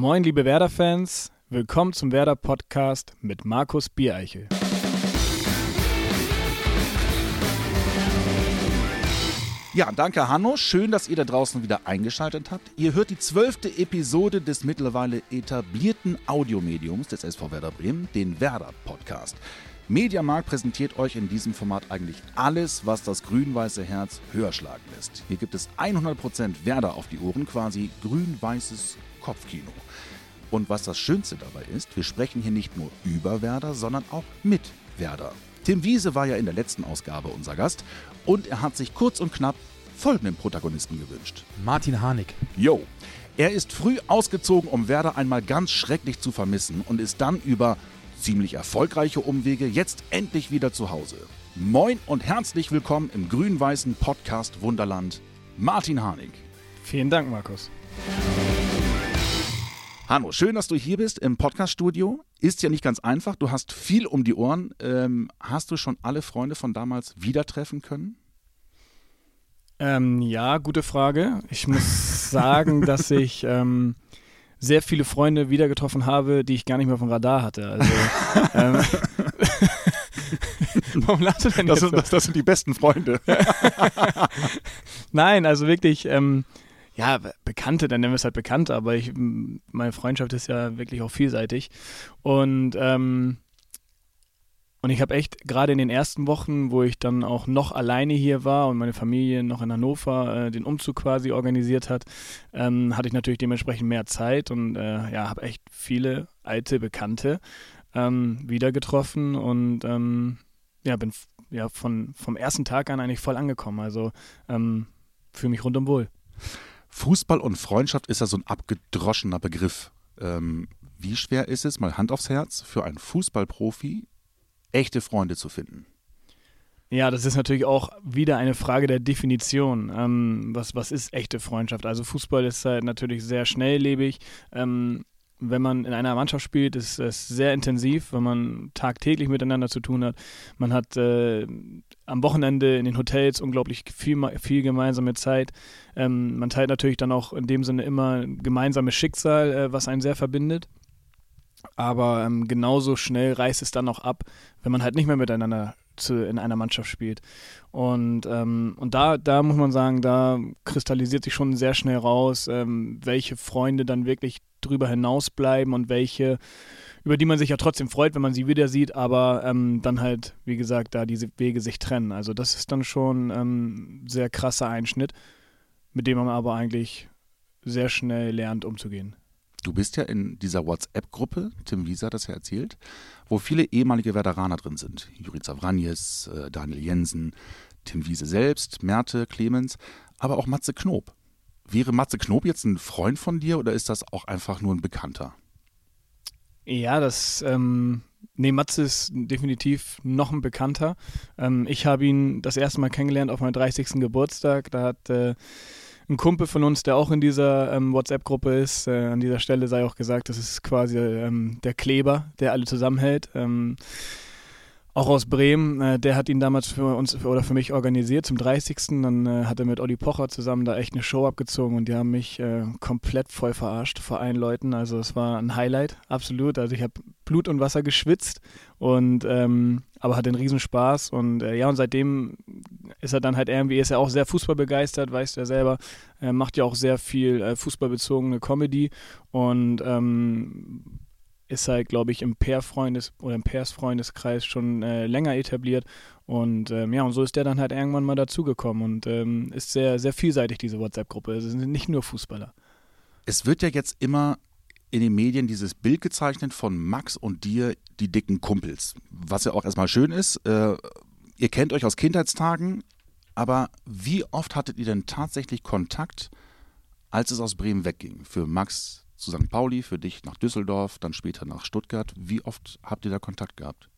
Moin, liebe Werder-Fans. Willkommen zum Werder-Podcast mit Markus Biereichel. Ja, danke Hanno. Schön, dass ihr da draußen wieder eingeschaltet habt. Ihr hört die zwölfte Episode des mittlerweile etablierten Audiomediums des SV Werder Bremen, den Werder-Podcast. Mediamarkt präsentiert euch in diesem Format eigentlich alles, was das grün-weiße Herz höher schlagen lässt. Hier gibt es 100% Werder auf die Ohren, quasi grün-weißes Kopfkino. Und was das Schönste dabei ist, wir sprechen hier nicht nur über Werder, sondern auch mit Werder. Tim Wiese war ja in der letzten Ausgabe unser Gast und er hat sich kurz und knapp folgenden Protagonisten gewünscht. Martin Harnik. Yo. Er ist früh ausgezogen, um Werder einmal ganz schrecklich zu vermissen und ist dann über ziemlich erfolgreiche Umwege jetzt endlich wieder zu Hause. Moin und herzlich willkommen im grün-weißen Podcast Wunderland, Martin Harnik. Vielen Dank, Markus. Hanno, schön, dass du hier bist im Podcaststudio. Ist ja nicht ganz einfach. Du hast viel um die Ohren. Ähm, hast du schon alle Freunde von damals wieder treffen können? Ähm, ja, gute Frage. Ich muss sagen, dass ich ähm, sehr viele Freunde wieder getroffen habe, die ich gar nicht mehr vom Radar hatte. Also, ähm, Warum lachst du denn das, jetzt? Das, das, sind die besten Freunde. Nein, also wirklich, ähm, ja, Bekannte, dann nennen wir es halt Bekannte, aber ich, meine Freundschaft ist ja wirklich auch vielseitig. Und, ähm, und ich habe echt gerade in den ersten Wochen, wo ich dann auch noch alleine hier war und meine Familie noch in Hannover äh, den Umzug quasi organisiert hat, ähm, hatte ich natürlich dementsprechend mehr Zeit und äh, ja, habe echt viele alte Bekannte ähm, wieder getroffen und ähm, ja, bin ja von, vom ersten Tag an eigentlich voll angekommen. Also ähm, fühle mich rundum wohl. Fußball und Freundschaft ist ja so ein abgedroschener Begriff. Ähm, wie schwer ist es, mal Hand aufs Herz, für einen Fußballprofi echte Freunde zu finden? Ja, das ist natürlich auch wieder eine Frage der Definition. Ähm, was, was ist echte Freundschaft? Also Fußball ist halt natürlich sehr schnelllebig. Ähm, wenn man in einer Mannschaft spielt, ist es sehr intensiv, wenn man tagtäglich miteinander zu tun hat. Man hat äh, am Wochenende in den Hotels unglaublich viel, viel gemeinsame Zeit. Ähm, man teilt natürlich dann auch in dem Sinne immer gemeinsames Schicksal, äh, was einen sehr verbindet. Aber ähm, genauso schnell reißt es dann auch ab, wenn man halt nicht mehr miteinander zu, in einer Mannschaft spielt. Und, ähm, und da, da muss man sagen, da kristallisiert sich schon sehr schnell raus, ähm, welche Freunde dann wirklich drüber hinaus bleiben und welche, über die man sich ja trotzdem freut, wenn man sie wieder sieht, aber ähm, dann halt, wie gesagt, da diese Wege sich trennen. Also das ist dann schon ein ähm, sehr krasser Einschnitt, mit dem man aber eigentlich sehr schnell lernt, umzugehen. Du bist ja in dieser WhatsApp-Gruppe, Tim Wieser hat das ja erzählt, wo viele ehemalige Werderaner drin sind. Jurica Vranjes, äh, Daniel Jensen, Tim Wiese selbst, Merte, Clemens, aber auch Matze Knob. Wäre Matze Knob jetzt ein Freund von dir oder ist das auch einfach nur ein Bekannter? Ja, das, ähm, nee, Matze ist definitiv noch ein Bekannter. Ähm, ich habe ihn das erste Mal kennengelernt auf meinem 30. Geburtstag. Da hat äh, ein Kumpel von uns, der auch in dieser ähm, WhatsApp-Gruppe ist, äh, an dieser Stelle sei auch gesagt, das ist quasi ähm, der Kleber, der alle zusammenhält. Ähm, auch aus Bremen, äh, der hat ihn damals für uns oder für mich organisiert zum 30. Dann äh, hat er mit Olli Pocher zusammen da echt eine Show abgezogen und die haben mich äh, komplett voll verarscht vor allen Leuten. Also es war ein Highlight, absolut. Also ich habe Blut und Wasser geschwitzt und ähm, aber hatte einen Riesenspaß und äh, ja und seitdem ist er dann halt irgendwie, ist er auch sehr fußballbegeistert, weißt du ja selber, er macht ja auch sehr viel äh, fußballbezogene Comedy und ähm, ist halt, glaube ich, im Pair-Freundes- oder im Pairs-Freundeskreis schon äh, länger etabliert. Und ähm, ja, und so ist der dann halt irgendwann mal dazugekommen und ähm, ist sehr, sehr vielseitig, diese WhatsApp-Gruppe. Es sind nicht nur Fußballer. Es wird ja jetzt immer in den Medien dieses Bild gezeichnet von Max und dir, die dicken Kumpels. Was ja auch erstmal schön ist. Äh, ihr kennt euch aus Kindheitstagen, aber wie oft hattet ihr denn tatsächlich Kontakt, als es aus Bremen wegging? Für Max zu St. Pauli, für dich nach Düsseldorf, dann später nach Stuttgart. Wie oft habt ihr da Kontakt gehabt?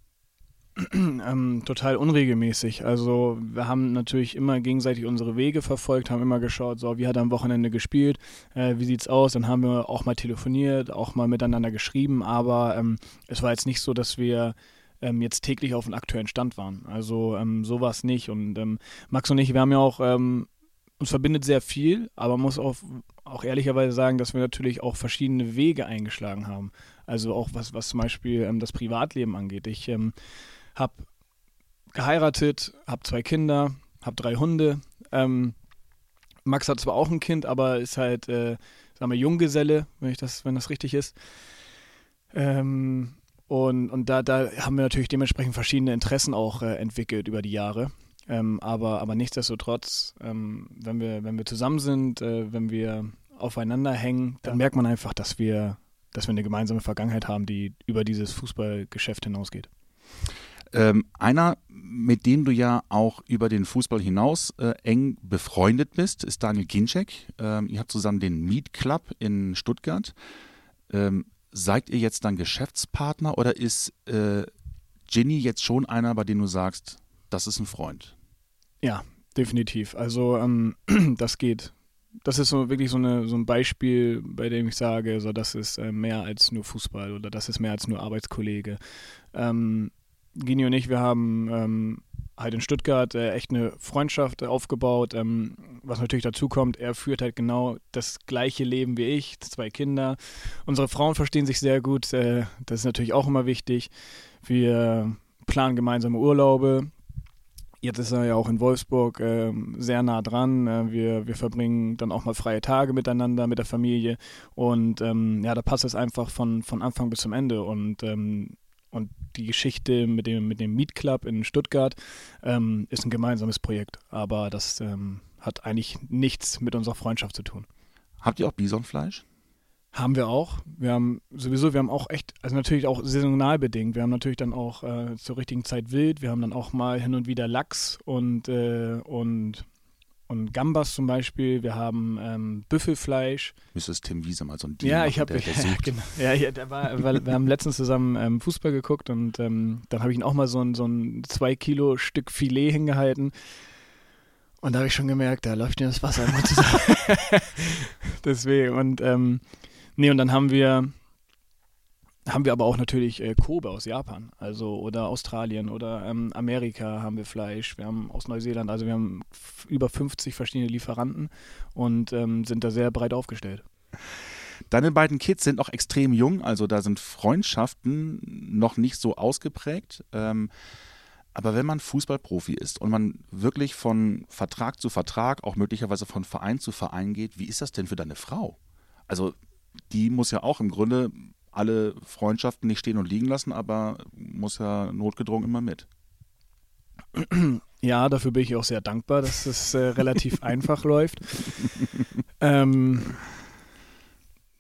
Ähm, total unregelmäßig. Also wir haben natürlich immer gegenseitig unsere Wege verfolgt, haben immer geschaut, so wie hat er am Wochenende gespielt, äh, wie sieht's aus. Dann haben wir auch mal telefoniert, auch mal miteinander geschrieben, aber ähm, es war jetzt nicht so, dass wir ähm, jetzt täglich auf dem aktuellen Stand waren. Also ähm, sowas nicht. Und ähm, Max und ich, wir haben ja auch ähm, uns verbindet sehr viel, aber man muss auch, auch ehrlicherweise sagen, dass wir natürlich auch verschiedene Wege eingeschlagen haben. Also auch was, was zum Beispiel ähm, das Privatleben angeht. Ich ähm, habe geheiratet, habe zwei Kinder, habe drei Hunde. Ähm, Max hat zwar auch ein Kind, aber ist halt, äh, sagen wir, Junggeselle, wenn ich das, wenn das richtig ist. Ähm, und, und da, da haben wir natürlich dementsprechend verschiedene Interessen auch äh, entwickelt über die Jahre. Ähm, aber, aber nichtsdestotrotz, ähm, wenn, wir, wenn wir zusammen sind, äh, wenn wir aufeinander hängen, dann ja. merkt man einfach, dass wir, dass wir eine gemeinsame Vergangenheit haben, die über dieses Fußballgeschäft hinausgeht. Ähm, einer, mit dem du ja auch über den Fußball hinaus äh, eng befreundet bist, ist Daniel Ginczek. Ähm, ihr habt zusammen den Meet Club in Stuttgart. Ähm, seid ihr jetzt dann Geschäftspartner oder ist äh, Ginny jetzt schon einer, bei dem du sagst, das ist ein Freund? Ja, definitiv. Also ähm, das geht. Das ist so wirklich so, eine, so ein Beispiel, bei dem ich sage, so das ist äh, mehr als nur Fußball oder das ist mehr als nur Arbeitskollege. Ähm, Gini und ich, wir haben ähm, halt in Stuttgart äh, echt eine Freundschaft aufgebaut. Ähm, was natürlich dazu kommt, er führt halt genau das gleiche Leben wie ich, zwei Kinder. Unsere Frauen verstehen sich sehr gut, äh, das ist natürlich auch immer wichtig. Wir planen gemeinsame Urlaube. Jetzt ist er ja auch in Wolfsburg äh, sehr nah dran. Äh, wir, wir verbringen dann auch mal freie Tage miteinander, mit der Familie. Und ähm, ja, da passt es einfach von, von Anfang bis zum Ende. Und, ähm, und die Geschichte mit dem, mit dem Meet Club in Stuttgart ähm, ist ein gemeinsames Projekt. Aber das ähm, hat eigentlich nichts mit unserer Freundschaft zu tun. Habt ihr auch Bisonfleisch? Haben wir auch. Wir haben sowieso, wir haben auch echt, also natürlich auch saisonal bedingt. Wir haben natürlich dann auch äh, zur richtigen Zeit Wild. Wir haben dann auch mal hin und wieder Lachs und, äh, und, und Gambas zum Beispiel. Wir haben ähm, Büffelfleisch. Müsstest Tim Wiese mal so ein Deal Ja, ich habe, ja, genau. Ja, ja, der war, weil wir haben letztens zusammen ähm, Fußball geguckt und ähm, dann habe ich ihn auch mal so ein, so ein zwei Kilo Stück Filet hingehalten. Und da habe ich schon gemerkt, da läuft mir das Wasser im Mund zusammen. Deswegen. Und ähm, Nee, und dann haben wir haben wir aber auch natürlich äh, Kobe aus Japan, also oder Australien oder ähm, Amerika haben wir Fleisch, wir haben aus Neuseeland, also wir haben über 50 verschiedene Lieferanten und ähm, sind da sehr breit aufgestellt. Deine beiden Kids sind noch extrem jung, also da sind Freundschaften noch nicht so ausgeprägt. Ähm, aber wenn man Fußballprofi ist und man wirklich von Vertrag zu Vertrag, auch möglicherweise von Verein zu Verein geht, wie ist das denn für deine Frau? Also die muss ja auch im Grunde alle Freundschaften nicht stehen und liegen lassen, aber muss ja notgedrungen immer mit. Ja, dafür bin ich auch sehr dankbar, dass es äh, relativ einfach läuft. Ähm,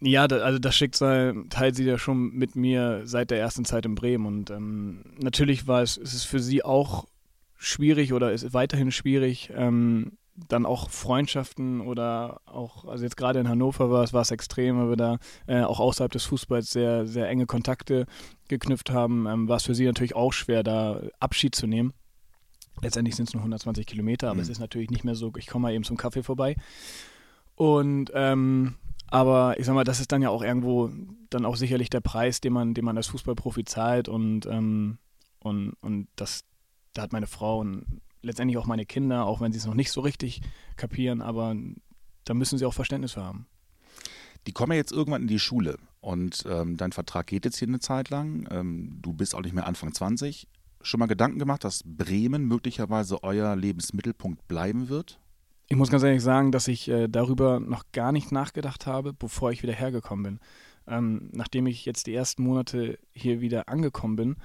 ja, da, also das Schicksal teilt sie ja schon mit mir seit der ersten Zeit in Bremen und ähm, natürlich war es, ist es für sie auch schwierig oder ist weiterhin schwierig, ähm, dann auch Freundschaften oder auch, also jetzt gerade in Hannover war es, war es extrem, weil wir da äh, auch außerhalb des Fußballs sehr, sehr enge Kontakte geknüpft haben, ähm, war es für sie natürlich auch schwer, da Abschied zu nehmen. Letztendlich sind es nur 120 Kilometer, aber mhm. es ist natürlich nicht mehr so, ich komme mal eben zum Kaffee vorbei. Und ähm, aber ich sag mal, das ist dann ja auch irgendwo dann auch sicherlich der Preis, den man, den man als Fußballprofi zahlt und, ähm, und, und das, da hat meine Frau ein letztendlich auch meine Kinder, auch wenn sie es noch nicht so richtig kapieren, aber da müssen sie auch Verständnis für haben. Die kommen ja jetzt irgendwann in die Schule und ähm, dein Vertrag geht jetzt hier eine Zeit lang. Ähm, du bist auch nicht mehr Anfang 20. Schon mal Gedanken gemacht, dass Bremen möglicherweise euer Lebensmittelpunkt bleiben wird? Ich muss ganz ehrlich sagen, dass ich äh, darüber noch gar nicht nachgedacht habe, bevor ich wieder hergekommen bin. Ähm, nachdem ich jetzt die ersten Monate hier wieder angekommen bin,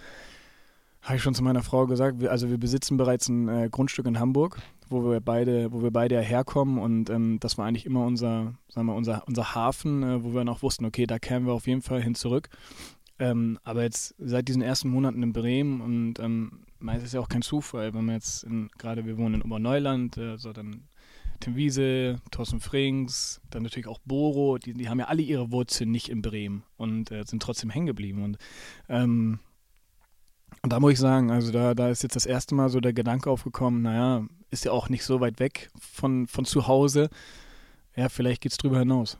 habe ich schon zu meiner Frau gesagt, wir, also wir besitzen bereits ein äh, Grundstück in Hamburg, wo wir beide, wo wir beide herkommen und ähm, das war eigentlich immer unser, sagen wir, unser, unser Hafen, äh, wo wir noch wussten, okay, da kämen wir auf jeden Fall hin zurück. Ähm, aber jetzt seit diesen ersten Monaten in Bremen und ähm, meist ist ja auch kein Zufall, wenn man jetzt gerade wir wohnen in Oberneuland, äh, so dann Tim Wiese, Thorsten Frings, dann natürlich auch Boro, die, die haben ja alle ihre Wurzeln nicht in Bremen und äh, sind trotzdem hängen geblieben und ähm, und da muss ich sagen, also da, da ist jetzt das erste Mal so der Gedanke aufgekommen, naja, ist ja auch nicht so weit weg von, von zu Hause. Ja, vielleicht geht es drüber hinaus.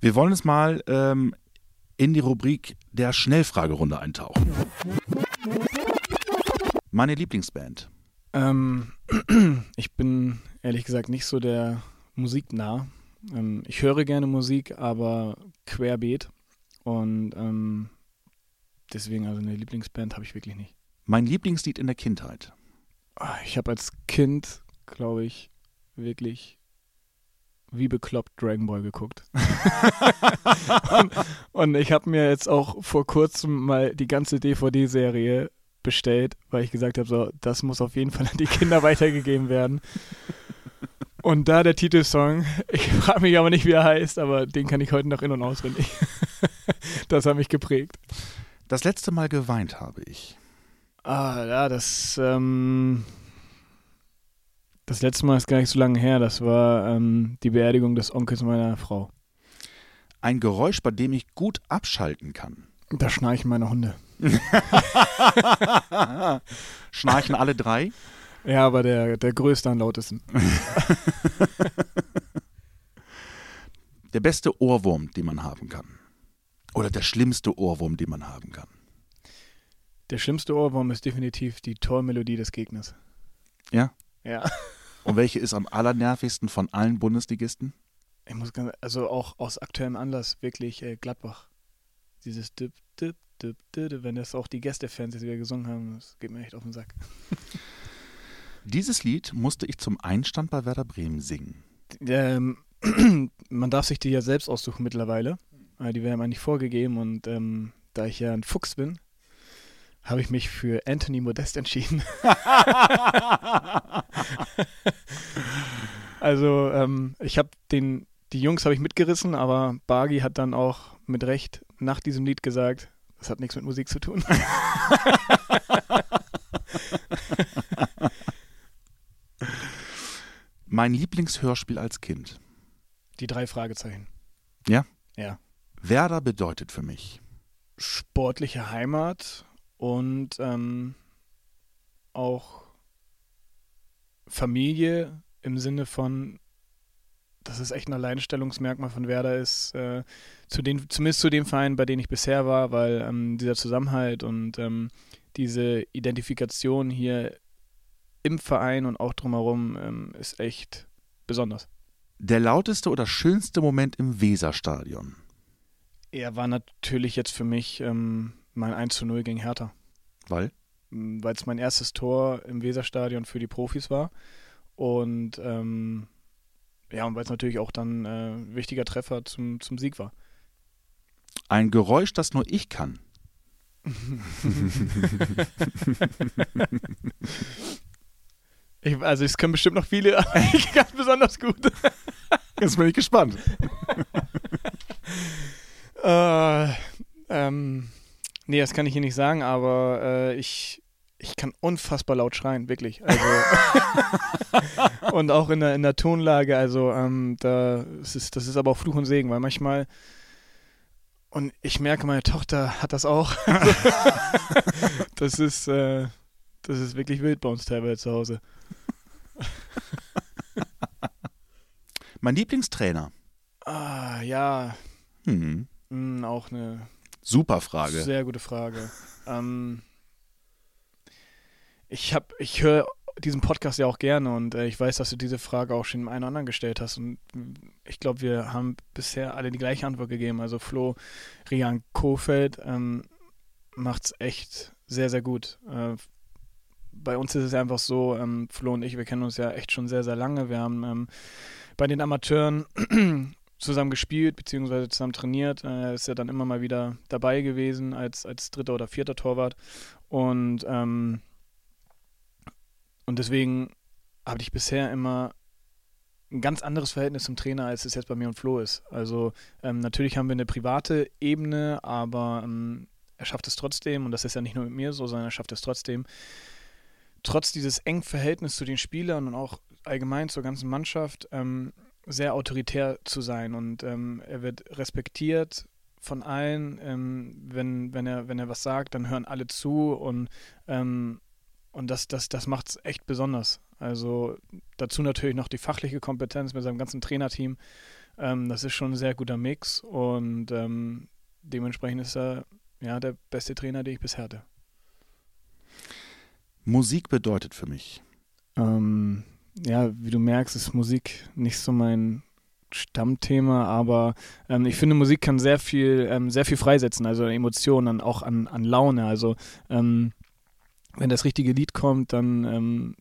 Wir wollen es mal ähm, in die Rubrik der Schnellfragerunde eintauchen. Meine Lieblingsband. Ähm, ich bin ehrlich gesagt nicht so der musiknah. Ähm, ich höre gerne Musik, aber querbeet. Und ähm, deswegen, also eine Lieblingsband habe ich wirklich nicht. Mein Lieblingslied in der Kindheit. Ah, Ich habe als Kind, glaube ich, wirklich wie bekloppt Dragon Ball geguckt. und, und ich habe mir jetzt auch vor kurzem mal die ganze DVD-Serie bestellt, weil ich gesagt habe, so, das muss auf jeden Fall an die Kinder weitergegeben werden. Und da der Titelsong, ich frage mich aber nicht, wie er heißt, aber den kann ich heute noch in- und auswendig. das hat mich geprägt. Das letzte Mal geweint habe ich. Ah, ja, das, ähm, das letzte Mal ist gar nicht so lange her. Das war ähm, die Beerdigung des Onkels meiner Frau. Ein Geräusch, bei dem ich gut abschalten kann. Da schnarchen meine Hunde. Schnarchen alle drei? Ja, aber der, der größte am lautesten. Der beste Ohrwurm, den man haben kann. Oder der schlimmste Ohrwurm, den man haben kann. Der schlimmste Ohrwurm ist definitiv die Tormelodie des Gegners. Ja? Ja. Und welche ist am allernervigsten von allen Bundesligisten? Ich muss ganz, also auch aus aktuellem Anlass wirklich äh, Gladbach. Dieses Dip, Dip, Dip, Dip, wenn das auch die Gästefans jetzt wieder gesungen haben, das geht mir echt auf den Sack. Dieses Lied musste ich zum Einstand bei Werder Bremen singen. Ähm, man darf sich die ja selbst aussuchen mittlerweile. Äh, Die werden eigentlich vorgegeben und ähm, da ich ja ein Fuchs bin, habe ich mich für Anthony Modest entschieden. also ähm, ich habe den, die Jungs habe ich mitgerissen, aber Bargi hat dann auch mit Recht nach diesem Lied gesagt, das hat nichts mit Musik zu tun. Mein Lieblingshörspiel als Kind. Die drei Fragezeichen. Ja? Ja. Werder bedeutet für mich. Sportliche Heimat und ähm, auch Familie im Sinne von, dass es echt ein Alleinstellungsmerkmal von Werder ist, äh, zu den, zumindest zu dem Verein, bei dem ich bisher war, weil ähm, dieser Zusammenhalt und ähm, diese Identifikation hier im Verein und auch drumherum ähm, ist echt besonders. Der lauteste oder schönste Moment im Weserstadion. Er war natürlich jetzt für mich ähm, mein 1 zu 0 gegen Hertha. Weil? weil es mein erstes Tor im Weserstadion für die Profis war. Und ähm, ja, und weil es natürlich auch dann äh, ein wichtiger Treffer zum, zum Sieg war. Ein Geräusch, das nur ich kann. Ich, also es können bestimmt noch viele, aber ich ganz besonders gut. Jetzt bin ich gespannt. äh, ähm, nee, das kann ich hier nicht sagen, aber äh, ich, ich kann unfassbar laut schreien, wirklich. Also und auch in der, in der Tonlage, also ähm, da, es ist, das ist aber auch Fluch und Segen, weil manchmal und ich merke, meine Tochter hat das auch. das ist, äh, das ist wirklich wild bei uns teilweise zu Hause. Mein Lieblingstrainer. Ah, ja, Hm. Mh, auch eine Super Frage. Sehr gute Frage. Ähm, ich habe, ich höre diesen Podcast ja auch gerne und äh, ich weiß, dass du diese Frage auch schon dem einen oder anderen gestellt hast und mm, ich glaube, wir haben bisher alle die gleiche Antwort gegeben. Also Flo Rian Kofeld ähm, macht es echt sehr, sehr gut. Äh, bei uns ist es einfach so, ähm, Flo und ich, wir kennen uns ja echt schon sehr, sehr lange. Wir haben ähm, bei den Amateuren zusammen gespielt, beziehungsweise zusammen trainiert. Er ist ja dann immer mal wieder dabei gewesen als, als dritter oder vierter Torwart. Und, ähm, und deswegen habe ich bisher immer ein ganz anderes Verhältnis zum Trainer, als es jetzt bei mir und Flo ist. Also ähm, natürlich haben wir eine private Ebene, aber ähm, er schafft es trotzdem, und das ist ja nicht nur mit mir so, sondern er schafft es trotzdem, trotz dieses engen Verhältnisses zu den Spielern und auch allgemein zur ganzen Mannschaft, ähm, sehr autoritär zu sein und ähm, er wird respektiert von allen. Ähm, wenn, wenn, er, wenn er was sagt, dann hören alle zu und, ähm, und das, das, das macht es echt besonders. Also dazu natürlich noch die fachliche Kompetenz mit seinem ganzen Trainerteam. Ähm, das ist schon ein sehr guter Mix und ähm, dementsprechend ist er ja der beste Trainer, den ich bisher hatte. Musik bedeutet für mich. Ähm, ja, wie du merkst, ist Musik nicht so mein Stammthema, aber ähm, ich finde, Musik kann sehr viel, ähm, sehr viel freisetzen, also Emotionen, auch an, an Laune. Also ähm, wenn das richtige Lied kommt, dann ähm,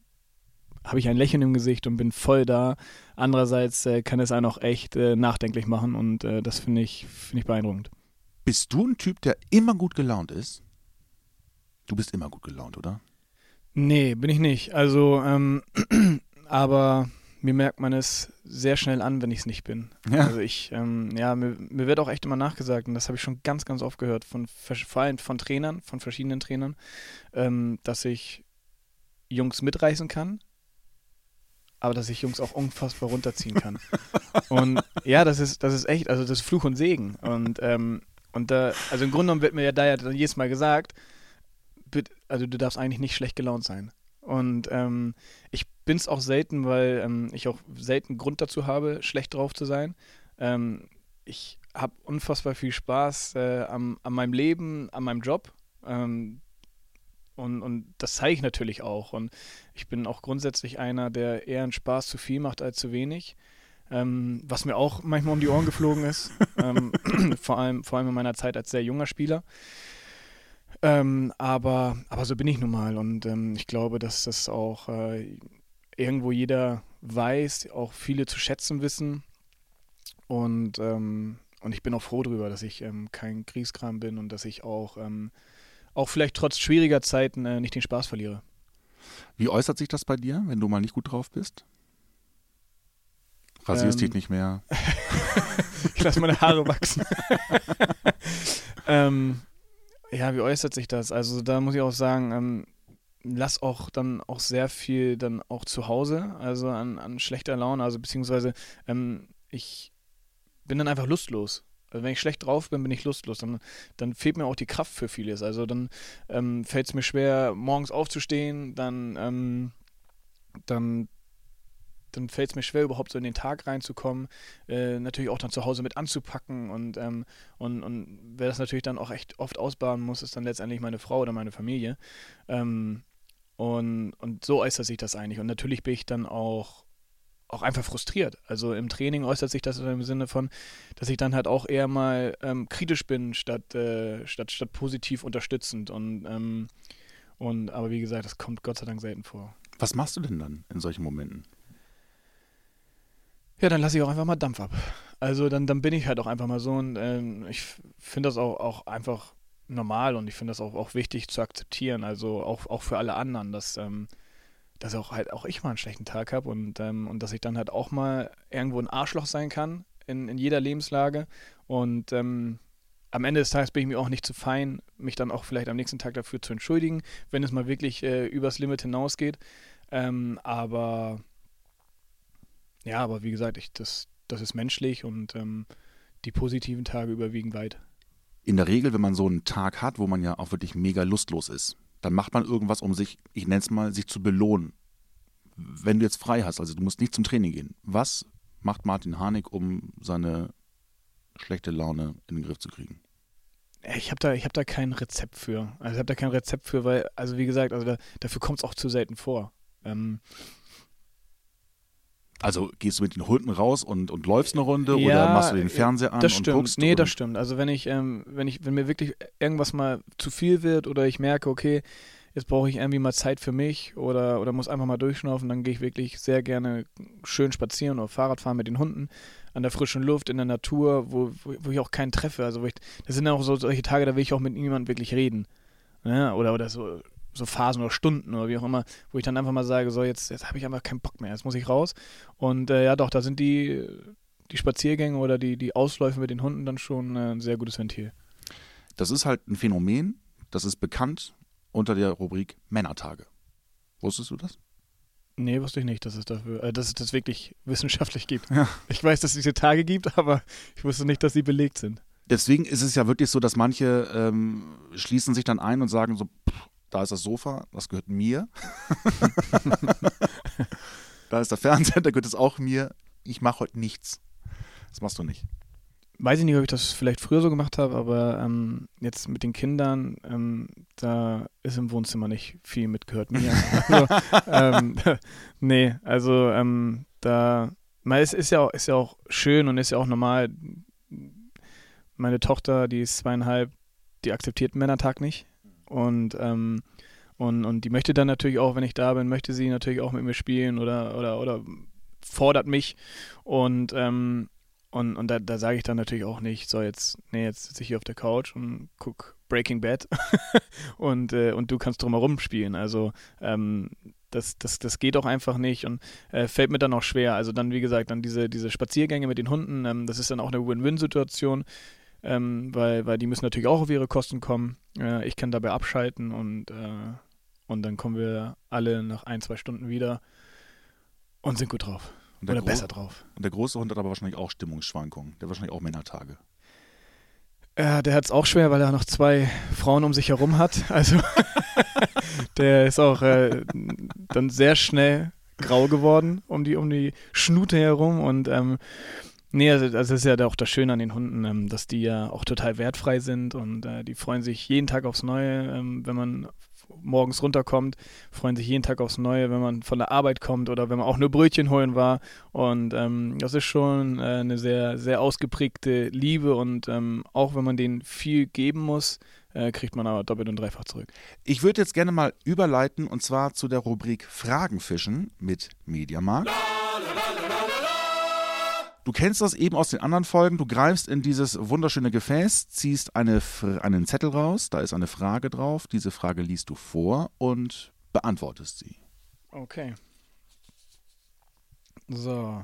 habe ich ein Lächeln im Gesicht und bin voll da. Andererseits äh, kann es einen auch echt äh, nachdenklich machen und äh, das finde ich, find ich beeindruckend. Bist du ein Typ, der immer gut gelaunt ist? Du bist immer gut gelaunt, oder? Nee, bin ich nicht. Also, ähm, aber mir merkt man es sehr schnell an, wenn ich es nicht bin. Ja. Also ich, ähm, ja, mir, mir, wird auch echt immer nachgesagt, und das habe ich schon ganz, ganz oft gehört, von, vor allem von Trainern, von verschiedenen Trainern, ähm, dass ich Jungs mitreißen kann, aber dass ich Jungs auch unfassbar runterziehen kann. und ja, das ist, das ist echt, also das ist Fluch und Segen. Und, ähm, und da, also im Grunde genommen wird mir ja da ja dann jedes Mal gesagt, also du darfst eigentlich nicht schlecht gelaunt sein. Und ähm, ich bin es auch selten, weil ähm, ich auch selten Grund dazu habe, schlecht drauf zu sein. Ähm, ich habe unfassbar viel Spaß äh, am, an meinem Leben, an meinem Job. Ähm, und, und das zeige ich natürlich auch. Und ich bin auch grundsätzlich einer, der eher einen Spaß zu viel macht als zu wenig. Ähm, was mir auch manchmal um die Ohren geflogen ist. ähm, vor, allem, vor allem in meiner Zeit als sehr junger Spieler. Ähm, aber, aber so bin ich nun mal und ähm, ich glaube, dass das auch äh, irgendwo jeder weiß, auch viele zu schätzen wissen. Und, ähm, und ich bin auch froh darüber, dass ich ähm, kein Kriegskram bin und dass ich auch, ähm, auch vielleicht trotz schwieriger Zeiten äh, nicht den Spaß verliere. Wie äußert sich das bei dir, wenn du mal nicht gut drauf bist? Rasierst dich ähm. nicht mehr? ich lasse meine Haare wachsen. ähm, ja, wie äußert sich das? Also da muss ich auch sagen, ähm, lass auch dann auch sehr viel dann auch zu Hause, also an, an schlechter Laune, also beziehungsweise ähm, ich bin dann einfach lustlos. Also wenn ich schlecht drauf bin, bin ich lustlos. Dann, dann fehlt mir auch die Kraft für vieles. Also dann ähm, fällt es mir schwer, morgens aufzustehen, dann, ähm, dann dann fällt es mir schwer, überhaupt so in den Tag reinzukommen. Äh, natürlich auch dann zu Hause mit anzupacken und, ähm, und, und wer das natürlich dann auch echt oft ausbaden muss, ist dann letztendlich meine Frau oder meine Familie. Ähm, und, und so äußert sich das eigentlich. Und natürlich bin ich dann auch, auch einfach frustriert. Also im Training äußert sich das im Sinne von, dass ich dann halt auch eher mal ähm, kritisch bin, statt, äh, statt, statt positiv unterstützend. Und, ähm, und aber wie gesagt, das kommt Gott sei Dank selten vor. Was machst du denn dann in solchen Momenten? Ja, dann lasse ich auch einfach mal Dampf ab. Also dann, dann bin ich halt auch einfach mal so und ähm, ich finde das auch, auch einfach normal und ich finde das auch, auch wichtig zu akzeptieren, also auch, auch für alle anderen, dass, ähm, dass auch halt auch ich mal einen schlechten Tag habe und, ähm, und dass ich dann halt auch mal irgendwo ein Arschloch sein kann in, in jeder Lebenslage und ähm, am Ende des Tages bin ich mir auch nicht zu fein, mich dann auch vielleicht am nächsten Tag dafür zu entschuldigen, wenn es mal wirklich äh, übers Limit hinausgeht. Ähm, aber ja, aber wie gesagt, ich, das, das ist menschlich und ähm, die positiven Tage überwiegen weit. In der Regel, wenn man so einen Tag hat, wo man ja auch wirklich mega lustlos ist, dann macht man irgendwas, um sich, ich nenne es mal, sich zu belohnen. Wenn du jetzt frei hast, also du musst nicht zum Training gehen, was macht Martin Harnik, um seine schlechte Laune in den Griff zu kriegen? Ich habe da, hab da kein Rezept für. Also ich habe da kein Rezept für, weil, also wie gesagt, also da, dafür kommt es auch zu selten vor. Ähm, also gehst du mit den Hunden raus und, und läufst eine Runde ja, oder machst du den Fernseher an das und stimmt. guckst? Nee, das stimmt. Also wenn ich, ähm, wenn ich, wenn mir wirklich irgendwas mal zu viel wird oder ich merke, okay, jetzt brauche ich irgendwie mal Zeit für mich oder, oder muss einfach mal durchschnaufen, dann gehe ich wirklich sehr gerne schön spazieren oder Fahrrad fahren mit den Hunden an der frischen Luft, in der Natur, wo, wo, wo ich auch keinen treffe. Also ich, das sind auch so solche Tage, da will ich auch mit niemandem wirklich reden. Ja, oder, oder so so Phasen oder Stunden oder wie auch immer, wo ich dann einfach mal sage, so jetzt, jetzt habe ich einfach keinen Bock mehr, jetzt muss ich raus. Und äh, ja doch, da sind die, die Spaziergänge oder die, die Ausläufe mit den Hunden dann schon äh, ein sehr gutes Ventil. Das ist halt ein Phänomen, das ist bekannt unter der Rubrik Männertage. Wusstest du das? Nee, wusste ich nicht, dass es dafür, äh, dass es das wirklich wissenschaftlich gibt. Ja. Ich weiß, dass es diese Tage gibt, aber ich wusste nicht, dass sie belegt sind. Deswegen ist es ja wirklich so, dass manche ähm, schließen sich dann ein und sagen so, pff, da ist das Sofa, das gehört mir. da ist der Fernseher, der gehört es auch mir. Ich mache heute nichts. Das machst du nicht. weiß ich nicht, ob ich das vielleicht früher so gemacht habe, aber ähm, jetzt mit den Kindern, ähm, da ist im Wohnzimmer nicht viel mitgehört mir. also, ähm, nee, also ähm, da, es ist ja, auch, ist ja auch schön und ist ja auch normal. Meine Tochter, die ist zweieinhalb, die akzeptiert Männertag nicht. Und, ähm, und, und die möchte dann natürlich auch, wenn ich da bin, möchte sie natürlich auch mit mir spielen oder, oder, oder fordert mich. Und, ähm, und, und da, da sage ich dann natürlich auch nicht, so jetzt, nee, jetzt sitze ich hier auf der Couch und guck Breaking Bad und, äh, und du kannst drumherum spielen. Also ähm, das, das, das geht auch einfach nicht und äh, fällt mir dann auch schwer. Also dann, wie gesagt, dann diese, diese Spaziergänge mit den Hunden, ähm, das ist dann auch eine Win-Win-Situation ähm, weil, weil die müssen natürlich auch auf ihre Kosten kommen. Äh, ich kann dabei abschalten und, äh, und dann kommen wir alle nach ein, zwei Stunden wieder und sind gut drauf. Oder besser drauf. Und der große Hund hat aber wahrscheinlich auch Stimmungsschwankungen. Der hat wahrscheinlich auch Männertage. Ja, der hat es auch schwer, weil er noch zwei Frauen um sich herum hat. Also der ist auch äh, dann sehr schnell grau geworden um die, um die Schnute herum und ähm, Nee, also das ist ja auch das Schöne an den Hunden, ähm, dass die ja auch total wertfrei sind und äh, die freuen sich jeden Tag aufs Neue, ähm, wenn man morgens runterkommt, freuen sich jeden Tag aufs Neue, wenn man von der Arbeit kommt oder wenn man auch nur Brötchen holen war. Und ähm, das ist schon äh, eine sehr, sehr ausgeprägte Liebe und ähm, auch wenn man denen viel geben muss, äh, kriegt man aber doppelt und dreifach zurück. Ich würde jetzt gerne mal überleiten und zwar zu der Rubrik Fragenfischen mit Mediamarkt. Du kennst das eben aus den anderen Folgen. Du greifst in dieses wunderschöne Gefäß, ziehst eine, einen Zettel raus, da ist eine Frage drauf. Diese Frage liest du vor und beantwortest sie. Okay. So.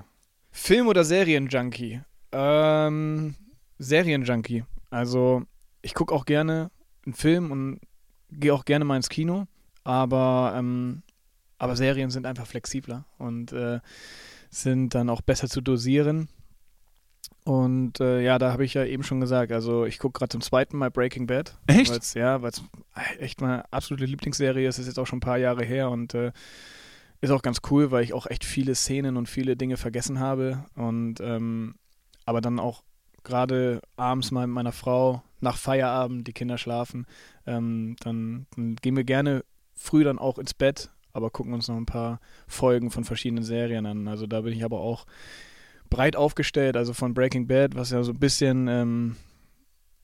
Film- oder Serienjunkie? Ähm, Serienjunkie. Also, ich gucke auch gerne einen Film und gehe auch gerne mal ins Kino, aber, ähm, aber Serien sind einfach flexibler und äh, sind dann auch besser zu dosieren. Und äh, ja, da habe ich ja eben schon gesagt, also ich gucke gerade zum zweiten Mal Breaking Bad. Echt? Weil's, ja, weil es echt meine absolute Lieblingsserie ist. ist jetzt auch schon ein paar Jahre her und äh, ist auch ganz cool, weil ich auch echt viele Szenen und viele Dinge vergessen habe. Und ähm, aber dann auch gerade abends mal mit meiner Frau nach Feierabend, die Kinder schlafen, ähm, dann, dann gehen wir gerne früh dann auch ins Bett aber gucken uns noch ein paar Folgen von verschiedenen Serien an. Also da bin ich aber auch breit aufgestellt, also von Breaking Bad, was ja so ein bisschen, ähm,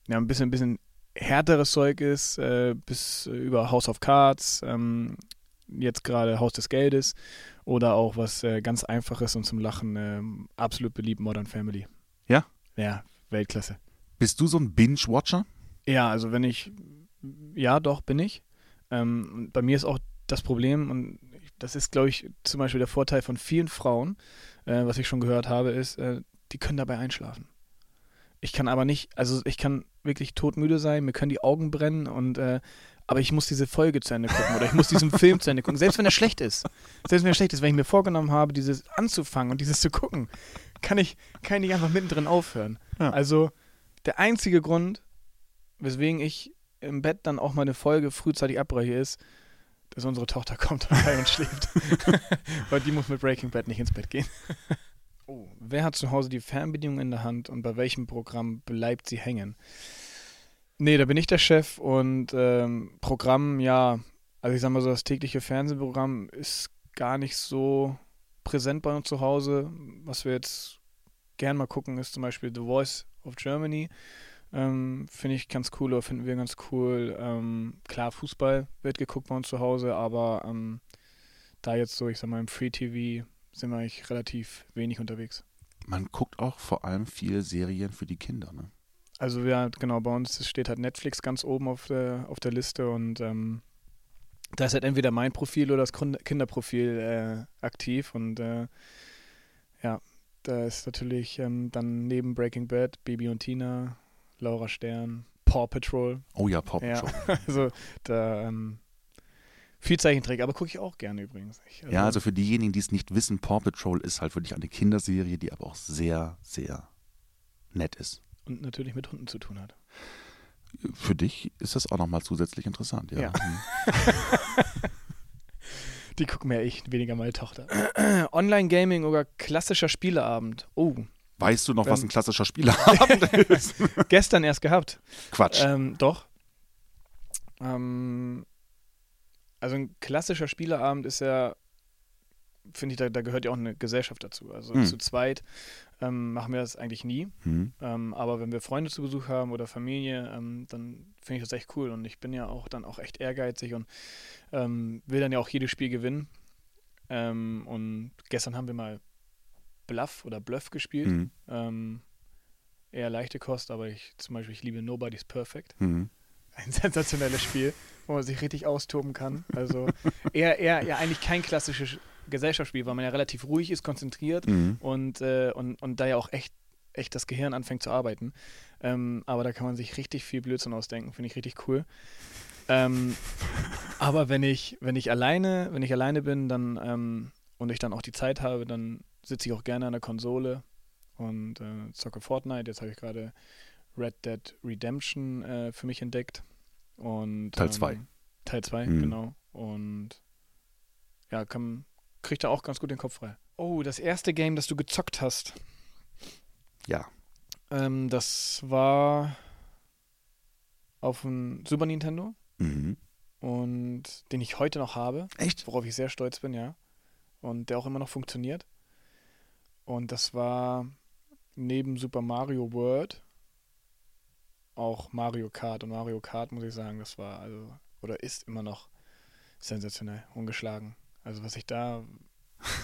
ja, ein bisschen, ein bisschen härteres Zeug ist, äh, bis über House of Cards, ähm, jetzt gerade Haus des Geldes oder auch was äh, ganz Einfaches und zum Lachen äh, absolut beliebt Modern Family. Ja? Ja, Weltklasse. Bist du so ein Binge-Watcher? Ja, also wenn ich, ja doch, bin ich. Ähm, bei mir ist auch das Problem, und das ist, glaube ich, zum Beispiel der Vorteil von vielen Frauen, äh, was ich schon gehört habe, ist, äh, die können dabei einschlafen. Ich kann aber nicht, also ich kann wirklich todmüde sein, mir können die Augen brennen und äh, aber ich muss diese Folge zu Ende gucken oder ich muss diesen Film zu Ende gucken, selbst wenn er schlecht ist. Selbst wenn er schlecht ist, wenn ich mir vorgenommen habe, dieses anzufangen und dieses zu gucken, kann ich, kann ich nicht einfach mittendrin aufhören. Ja. Also der einzige Grund, weswegen ich im Bett dann auch mal eine Folge frühzeitig abbreche, ist, dass unsere Tochter kommt und bei uns schläft. Weil die muss mit Breaking Bad nicht ins Bett gehen. oh, wer hat zu Hause die Fernbedienung in der Hand und bei welchem Programm bleibt sie hängen? Nee, da bin ich der Chef und ähm, Programm, ja, also ich sag mal so, das tägliche Fernsehprogramm ist gar nicht so präsent bei uns zu Hause. Was wir jetzt gern mal gucken, ist zum Beispiel The Voice of Germany. Ähm, Finde ich ganz cool oder finden wir ganz cool. Ähm, klar, Fußball wird geguckt bei uns zu Hause, aber ähm, da jetzt so, ich sag mal, im Free TV sind wir eigentlich relativ wenig unterwegs. Man guckt auch vor allem viele Serien für die Kinder, ne? Also ja, genau, bei uns steht halt Netflix ganz oben auf der, auf der Liste und ähm, da ist halt entweder mein Profil oder das Kinderprofil äh, aktiv und äh, ja, da ist natürlich ähm, dann neben Breaking Bad, Baby und Tina, Laura Stern, Paw Patrol. Oh ja, Paw Patrol. Ja, also da ähm, viel Zeichentrick, aber gucke ich auch gerne übrigens. Ich, also ja, also für diejenigen, die es nicht wissen, Paw Patrol ist halt wirklich eine Kinderserie, die aber auch sehr, sehr nett ist. Und natürlich mit Hunden zu tun hat. Für dich ist das auch nochmal zusätzlich interessant, ja. ja. Mhm. die gucken mehr ich, weniger meine Tochter. Online-Gaming oder klassischer Spieleabend. Oh, Weißt du noch, Wenn- was ein klassischer Spieleabend ist? Gestern erst gehabt. Quatsch. Ähm, doch. Ähm, also ein klassischer Spieleabend ist ja, finde ich, da, da gehört ja auch eine Gesellschaft dazu. Also Hm. zu zweit ähm, machen wir das eigentlich nie. Hm. Ähm, aber wenn wir Freunde zu Besuch haben oder Familie, ähm, dann finde ich das echt cool. Und ich bin ja auch dann auch echt ehrgeizig und ähm, will dann ja auch jedes Spiel gewinnen. Ähm, und gestern haben wir mal Bluff oder Bluff gespielt. Hm. Ähm, eher leichte Kost, aber ich zum Beispiel, ich liebe Nobody's Perfect. Hm. Ein sensationelles Spiel, wo man sich richtig austoben kann. Also eher, eher ja eigentlich kein klassisches Gesellschaftsspiel, weil man ja relativ ruhig ist, konzentriert Hm. und, äh, und, und da ja auch echt, echt das Gehirn anfängt zu arbeiten. Ähm, aber da kann man sich richtig viel Blödsinn ausdenken, finde ich richtig cool. Ähm, aber wenn ich, wenn ich alleine, wenn ich alleine bin, dann ähm, und ich dann auch die Zeit habe, dann sitze ich auch gerne an der Konsole und äh, zocke Fortnite. Jetzt habe ich gerade Red Dead Redemption äh, für mich entdeckt. Und, Teil zwei. Ähm, Teil 2, Mhm. genau. Und ja, kann, kriegt da auch ganz gut den Kopf frei. Oh, das erste Game, das du gezockt hast. Ja. Ähm, das war auf dem Super Nintendo Mhm. und den ich heute noch habe, Echt? worauf ich sehr stolz bin, ja. Und der auch immer noch funktioniert. Und das war neben Super Mario World auch Mario Kart. Und Mario Kart, muss ich sagen, das war also, oder ist immer noch sensationell, ungeschlagen. Also was ich da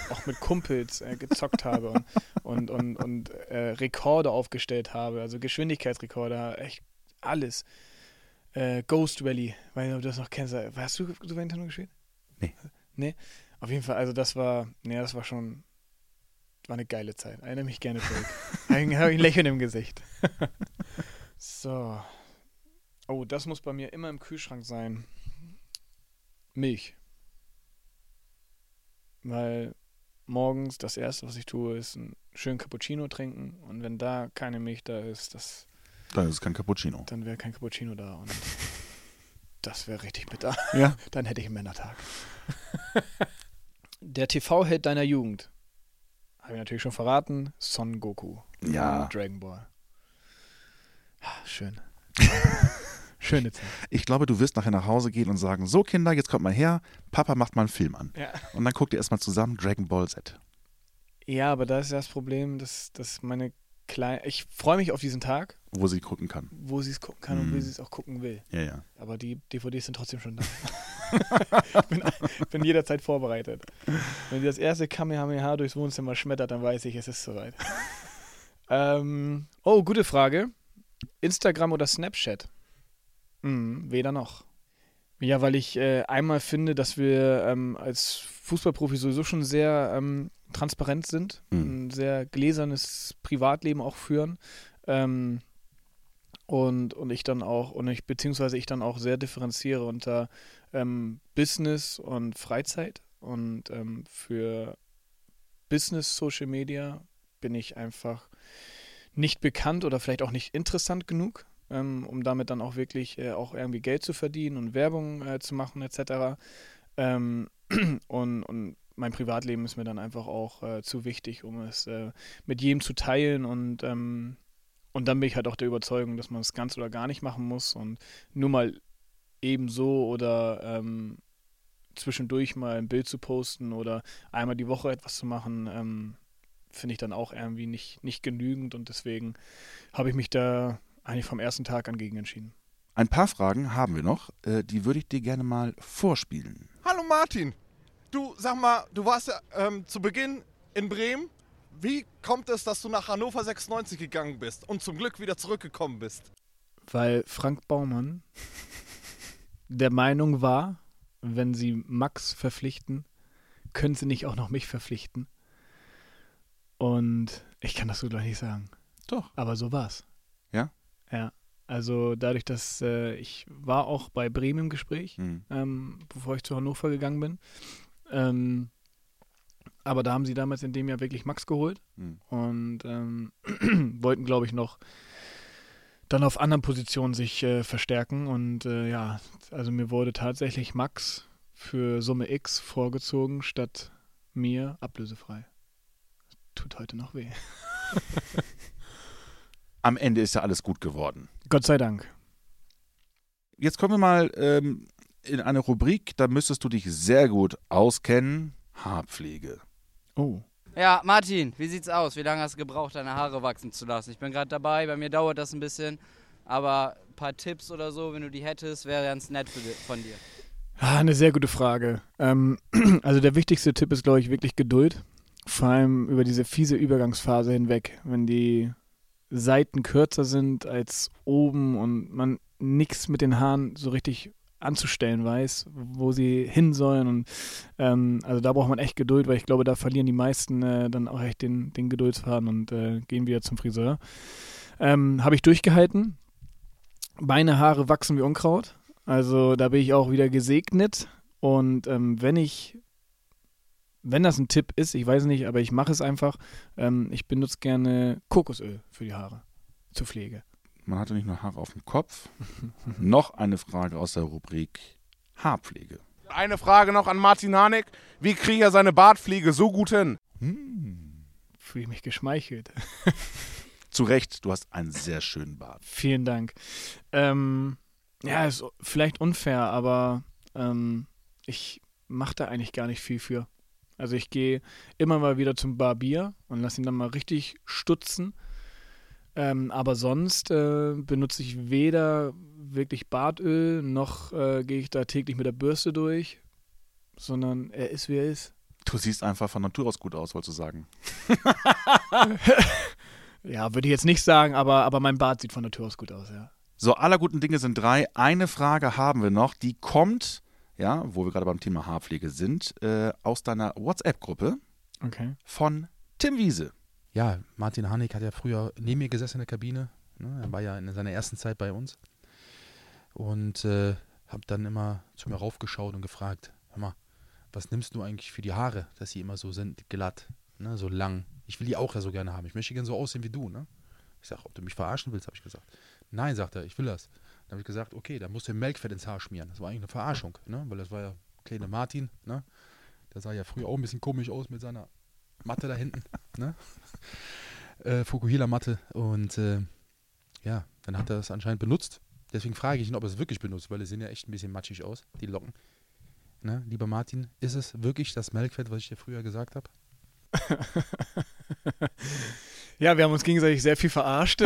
auch mit Kumpels äh, gezockt habe und, und, und, und äh, Rekorde aufgestellt habe, also Geschwindigkeitsrekorde, echt alles. Äh, Ghost Rally, weil du das noch kennst. Hast du Super Nintendo gespielt? Nee. Nee? Auf jeden Fall, also das war, nee, das war schon, war eine geile Zeit. Erinnere mich gerne zurück. Habe ich ein Lächeln im Gesicht. so. Oh, das muss bei mir immer im Kühlschrank sein. Milch. Weil morgens das erste, was ich tue, ist einen schönen Cappuccino trinken. Und wenn da keine Milch da ist, das, Dann ist es kein Cappuccino. dann wäre kein Cappuccino da. Und das wäre richtig bitter. Ja. Dann hätte ich einen Männertag. Der TV-Held deiner Jugend. Habe ich natürlich schon verraten. Son Goku. Ja. Dragon Ball. Schön. Schöne Zeit. Ich glaube, du wirst nachher nach Hause gehen und sagen: So, Kinder, jetzt kommt mal her. Papa macht mal einen Film an. Ja. Und dann guckt ihr erstmal zusammen Dragon Ball Z. ja, aber da ist das Problem, dass, dass meine kleine. Ich freue mich auf diesen Tag, Wo sie gucken kann. wo sie es gucken kann und Mhm. wie sie es auch gucken will. Ja, ja. Aber die DVDs sind trotzdem schon da. ich bin, bin jederzeit vorbereitet. Wenn sie das erste Kamehameha durchs Wohnzimmer schmettert, dann weiß ich, es ist soweit. ähm, oh, gute Frage. Instagram oder Snapchat? Hm, weder noch. Ja, weil ich äh, einmal finde, dass wir ähm, als Fußballprofi sowieso schon sehr ähm, transparent sind, Mhm. ein sehr gläsernes Privatleben auch führen. Ähm, und, und ich dann auch, und ich, beziehungsweise ich dann auch sehr differenziere unter ähm, Business und Freizeit. Und ähm, für Business Social Media bin ich einfach nicht bekannt oder vielleicht auch nicht interessant genug, ähm, um damit dann auch wirklich äh, auch irgendwie Geld zu verdienen und Werbung äh, zu machen etc. Ähm, und, und mein Privatleben ist mir dann einfach auch äh, zu wichtig, um es äh, mit jedem zu teilen und ähm, und dann bin ich halt auch der Überzeugung, dass man es ganz oder gar nicht machen muss und nur mal ebenso oder ähm, zwischendurch mal ein Bild zu posten oder einmal die Woche etwas zu machen, ähm, finde ich dann auch irgendwie nicht, nicht genügend und deswegen habe ich mich da eigentlich vom ersten Tag an gegen entschieden. Ein paar Fragen haben wir noch. Äh, die würde ich dir gerne mal vorspielen. Hallo Martin. Du, sag mal, du warst ja ähm, zu Beginn in Bremen. Wie kommt es, dass du nach Hannover 96 gegangen bist und zum Glück wieder zurückgekommen bist? Weil Frank Baumann der Meinung war, wenn sie Max verpflichten, können sie nicht auch noch mich verpflichten. Und ich kann das so gleich nicht sagen. Doch. Aber so war's. Ja? Ja. Also dadurch, dass äh, ich war auch bei Bremen im Gespräch, Hm. ähm, bevor ich zu Hannover gegangen bin. Ähm, aber da haben sie damals in dem Jahr wirklich Max geholt Hm. und ähm, wollten, glaube ich, noch dann auf anderen Positionen sich äh, verstärken. Und äh, ja, also mir wurde tatsächlich Max für Summe X vorgezogen, statt mir ablösefrei. Tut heute noch weh. Am Ende ist ja alles gut geworden. Gott sei Dank. Jetzt kommen wir mal ähm, in eine Rubrik, da müsstest du dich sehr gut auskennen. Haarpflege. Oh. Ja, Martin, wie sieht's aus? Wie lange hast du gebraucht, deine Haare wachsen zu lassen? Ich bin gerade dabei, bei mir dauert das ein bisschen, aber ein paar Tipps oder so, wenn du die hättest, wäre ganz nett für, von dir. Ah, eine sehr gute Frage. Ähm, also der wichtigste Tipp ist, glaube ich, wirklich Geduld. Vor allem über diese fiese Übergangsphase hinweg, wenn die Seiten kürzer sind als oben und man nichts mit den Haaren so richtig anzustellen weiß, wo sie hin sollen. Und ähm, also da braucht man echt Geduld, weil ich glaube, da verlieren die meisten äh, dann auch echt den, den Geduldsfaden und äh, gehen wieder zum Friseur. Ähm, Habe ich durchgehalten. Meine Haare wachsen wie Unkraut. Also da bin ich auch wieder gesegnet. Und ähm, wenn ich, wenn das ein Tipp ist, ich weiß nicht, aber ich mache es einfach, ähm, ich benutze gerne Kokosöl für die Haare zur Pflege. Man hatte nicht nur Haare auf dem Kopf. noch eine Frage aus der Rubrik Haarpflege. Eine Frage noch an Martin Harnik. Wie kriegt er seine Bartpflege so gut hin? Fühle ich mich geschmeichelt. Zu Recht, du hast einen sehr schönen Bart. Vielen Dank. Ähm, ja, ist vielleicht unfair, aber ähm, ich mache da eigentlich gar nicht viel für. Also ich gehe immer mal wieder zum Barbier und lasse ihn dann mal richtig stutzen. Ähm, aber sonst äh, benutze ich weder wirklich Bartöl, noch äh, gehe ich da täglich mit der Bürste durch, sondern er ist, wie er ist. Du siehst einfach von Natur aus gut aus, wolltest du sagen. Ja, würde ich jetzt nicht sagen, aber, aber mein Bart sieht von Natur aus gut aus, ja. So, aller guten Dinge sind drei. Eine Frage haben wir noch, die kommt, ja, wo wir gerade beim Thema Haarpflege sind, äh, aus deiner WhatsApp-Gruppe Okay. von Tim Wiese. Ja, Martin Harnik hat ja früher neben mir gesessen in der Kabine. Ne? Er war ja in seiner ersten Zeit bei uns. Und äh, habe dann immer zu mir raufgeschaut und gefragt, hör mal, was nimmst du eigentlich für die Haare, dass sie immer so sind, glatt, ne? so lang. Ich will die auch ja so gerne haben. Ich möchte gerne so aussehen wie du. Ne? Ich sage, ob du mich verarschen willst, habe ich gesagt. Nein, sagt er, ich will das. Dann habe ich gesagt, okay, dann musst du Melkfett ins Haar schmieren. Das war eigentlich eine Verarschung, ne? weil das war ja kleine Martin. Ne? Der sah ja früher auch ein bisschen komisch aus mit seiner Matte da hinten. ne? äh, Fukuhila-Matte. Und äh, ja, dann hat er das anscheinend benutzt. Deswegen frage ich ihn, ob er es wirklich benutzt, weil die sehen ja echt ein bisschen matschig aus, die Locken. Ne? Lieber Martin, ist es wirklich das Melkfett, was ich dir früher gesagt habe? Ja, wir haben uns gegenseitig sehr viel verarscht.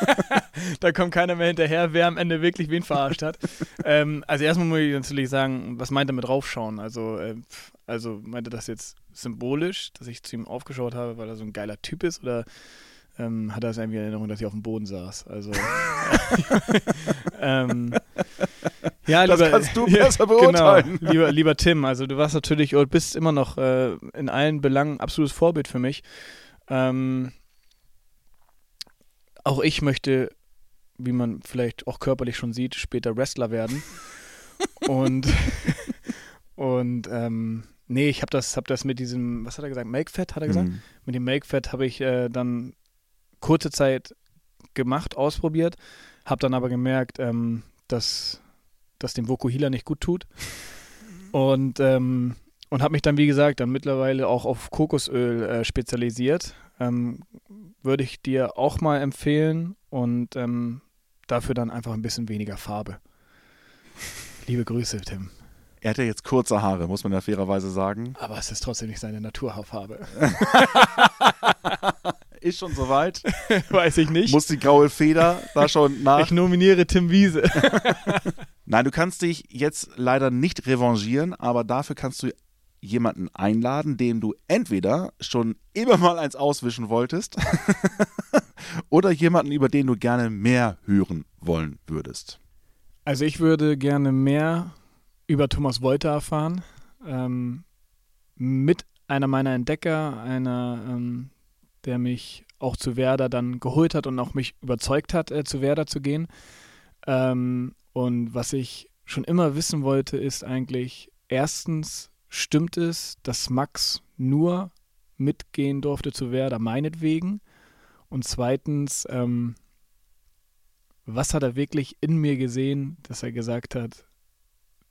da kommt keiner mehr hinterher, wer am Ende wirklich wen verarscht hat. ähm, also erstmal muss ich natürlich sagen, was meint er mit raufschauen? Also, äh, also meint er das jetzt symbolisch, dass ich zu ihm aufgeschaut habe, weil er so ein geiler Typ ist? Oder ähm, hat er es irgendwie in Erinnerung, dass ich auf dem Boden saß? Also ähm, ja, Das lieber, kannst du ja, besser beurteilen. Genau, lieber, lieber Tim, also du warst natürlich und bist immer noch äh, in allen Belangen absolutes Vorbild für mich. Ähm, auch ich möchte, wie man vielleicht auch körperlich schon sieht, später Wrestler werden. und und ähm, nee, ich habe das, hab das mit diesem, was hat er gesagt, Make-Fett, hat er gesagt? Mhm. Mit dem Make-Fett habe ich äh, dann kurze Zeit gemacht, ausprobiert, habe dann aber gemerkt, ähm, dass das dem Vokuhila nicht gut tut. Und, ähm, und habe mich dann, wie gesagt, dann mittlerweile auch auf Kokosöl äh, spezialisiert. Ähm, Würde ich dir auch mal empfehlen und ähm, dafür dann einfach ein bisschen weniger Farbe. Liebe Grüße, Tim. Er hat ja jetzt kurze Haare, muss man ja fairerweise sagen. Aber es ist trotzdem nicht seine Naturhaarfarbe. Ist schon soweit. Weiß ich nicht. Muss die graue Feder da schon nach. ich nominiere Tim Wiese. Nein, du kannst dich jetzt leider nicht revanchieren, aber dafür kannst du jemanden einladen, dem du entweder schon immer mal eins auswischen wolltest oder jemanden, über den du gerne mehr hören wollen würdest. Also ich würde gerne mehr über Thomas Wolter erfahren. Ähm, mit einer meiner Entdecker, einer, ähm, der mich auch zu Werder dann geholt hat und auch mich überzeugt hat, äh, zu Werder zu gehen. Ähm, und was ich schon immer wissen wollte, ist eigentlich, erstens, stimmt es, dass Max nur mitgehen durfte zu Werder, meinetwegen? Und zweitens, ähm, was hat er wirklich in mir gesehen, dass er gesagt hat,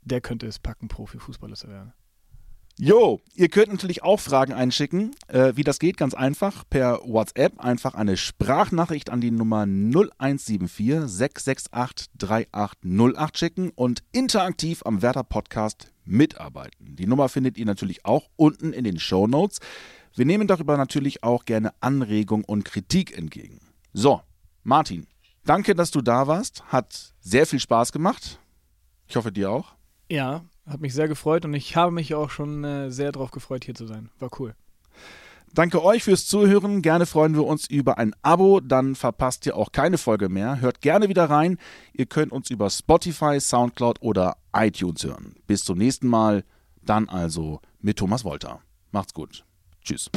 der könnte es packen, Profifußballer zu werden? Jo, ihr könnt natürlich auch Fragen einschicken. Äh, wie das geht, ganz einfach. Per WhatsApp einfach eine Sprachnachricht an die Nummer 0174 668 3808 schicken und interaktiv am Werder Podcast mitarbeiten. Die Nummer findet ihr natürlich auch unten in den Show Notes. Wir nehmen darüber natürlich auch gerne Anregung und Kritik entgegen. So, Martin, danke, dass du da warst. Hat sehr viel Spaß gemacht. Ich hoffe, dir auch. Ja, hat mich sehr gefreut und ich habe mich auch schon äh, sehr darauf gefreut, hier zu sein. War cool. Danke euch fürs Zuhören. Gerne freuen wir uns über ein Abo, dann verpasst ihr auch keine Folge mehr. Hört gerne wieder rein. Ihr könnt uns über Spotify, Soundcloud oder iTunes hören. Bis zum nächsten Mal. Dann also mit Thomas Wolter. Macht's gut. Tschüss.